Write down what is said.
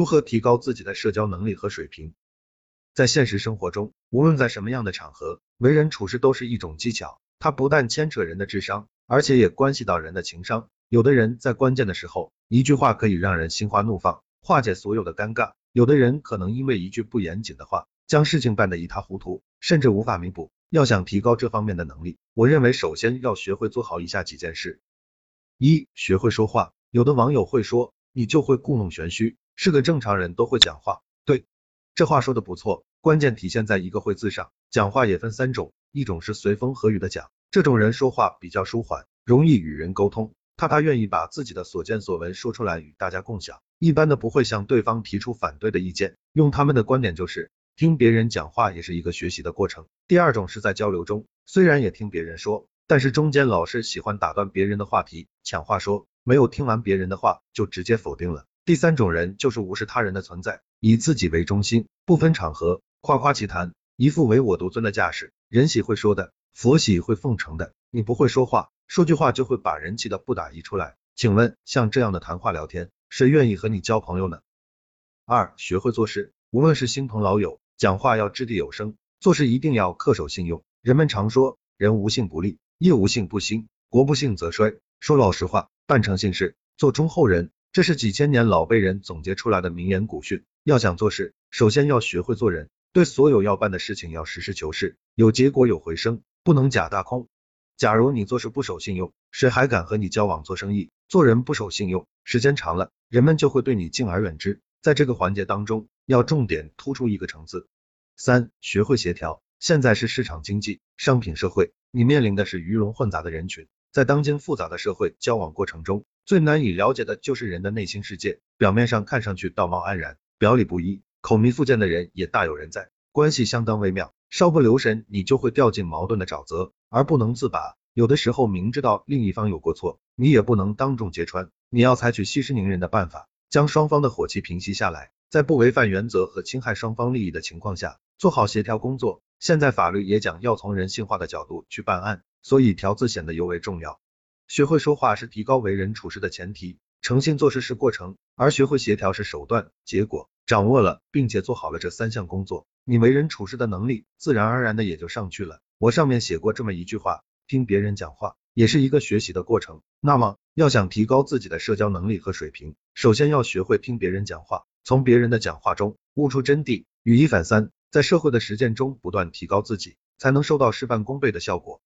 如何提高自己的社交能力和水平？在现实生活中，无论在什么样的场合，为人处事都是一种技巧，它不但牵扯人的智商，而且也关系到人的情商。有的人在关键的时候，一句话可以让人心花怒放，化解所有的尴尬；有的人可能因为一句不严谨的话，将事情办得一塌糊涂，甚至无法弥补。要想提高这方面的能力，我认为首先要学会做好以下几件事：一、学会说话。有的网友会说，你就会故弄玄虚。是个正常人都会讲话，对，这话说的不错，关键体现在一个会字上。讲话也分三种，一种是随风和雨的讲，这种人说话比较舒缓，容易与人沟通，他他愿意把自己的所见所闻说出来与大家共享，一般的不会向对方提出反对的意见，用他们的观点就是，听别人讲话也是一个学习的过程。第二种是在交流中，虽然也听别人说，但是中间老是喜欢打断别人的话题，抢话说，没有听完别人的话就直接否定了。第三种人就是无视他人的存在，以自己为中心，不分场合夸夸其谈，一副唯我独尊的架势。人喜会说的，佛喜会奉承的。你不会说话，说句话就会把人气的不打一处来。请问像这样的谈话聊天，谁愿意和你交朋友呢？二，学会做事，无论是新朋老友，讲话要掷地有声，做事一定要恪守信用。人们常说，人无信不立，业无信不兴，国不兴则衰。说老实话，办成信事，做忠厚人。这是几千年老辈人总结出来的名言古训。要想做事，首先要学会做人，对所有要办的事情要实事求是，有结果有回声，不能假大空。假如你做事不守信用，谁还敢和你交往做生意？做人不守信用，时间长了，人们就会对你敬而远之。在这个环节当中，要重点突出一个诚字。三，学会协调。现在是市场经济、商品社会，你面临的是鱼龙混杂的人群，在当今复杂的社会交往过程中。最难以了解的就是人的内心世界，表面上看上去道貌岸然，表里不一，口蜜腹剑的人也大有人在，关系相当微妙，稍不留神你就会掉进矛盾的沼泽而不能自拔。有的时候明知道另一方有过错，你也不能当众揭穿，你要采取息事宁人的办法，将双方的火气平息下来，在不违反原则和侵害双方利益的情况下，做好协调工作。现在法律也讲要从人性化的角度去办案，所以调字显得尤为重要。学会说话是提高为人处事的前提，诚信做事是过程，而学会协调是手段。结果掌握了，并且做好了这三项工作，你为人处事的能力自然而然的也就上去了。我上面写过这么一句话，听别人讲话也是一个学习的过程。那么要想提高自己的社交能力和水平，首先要学会听别人讲话，从别人的讲话中悟出真谛，举一反三，在社会的实践中不断提高自己，才能收到事半功倍的效果。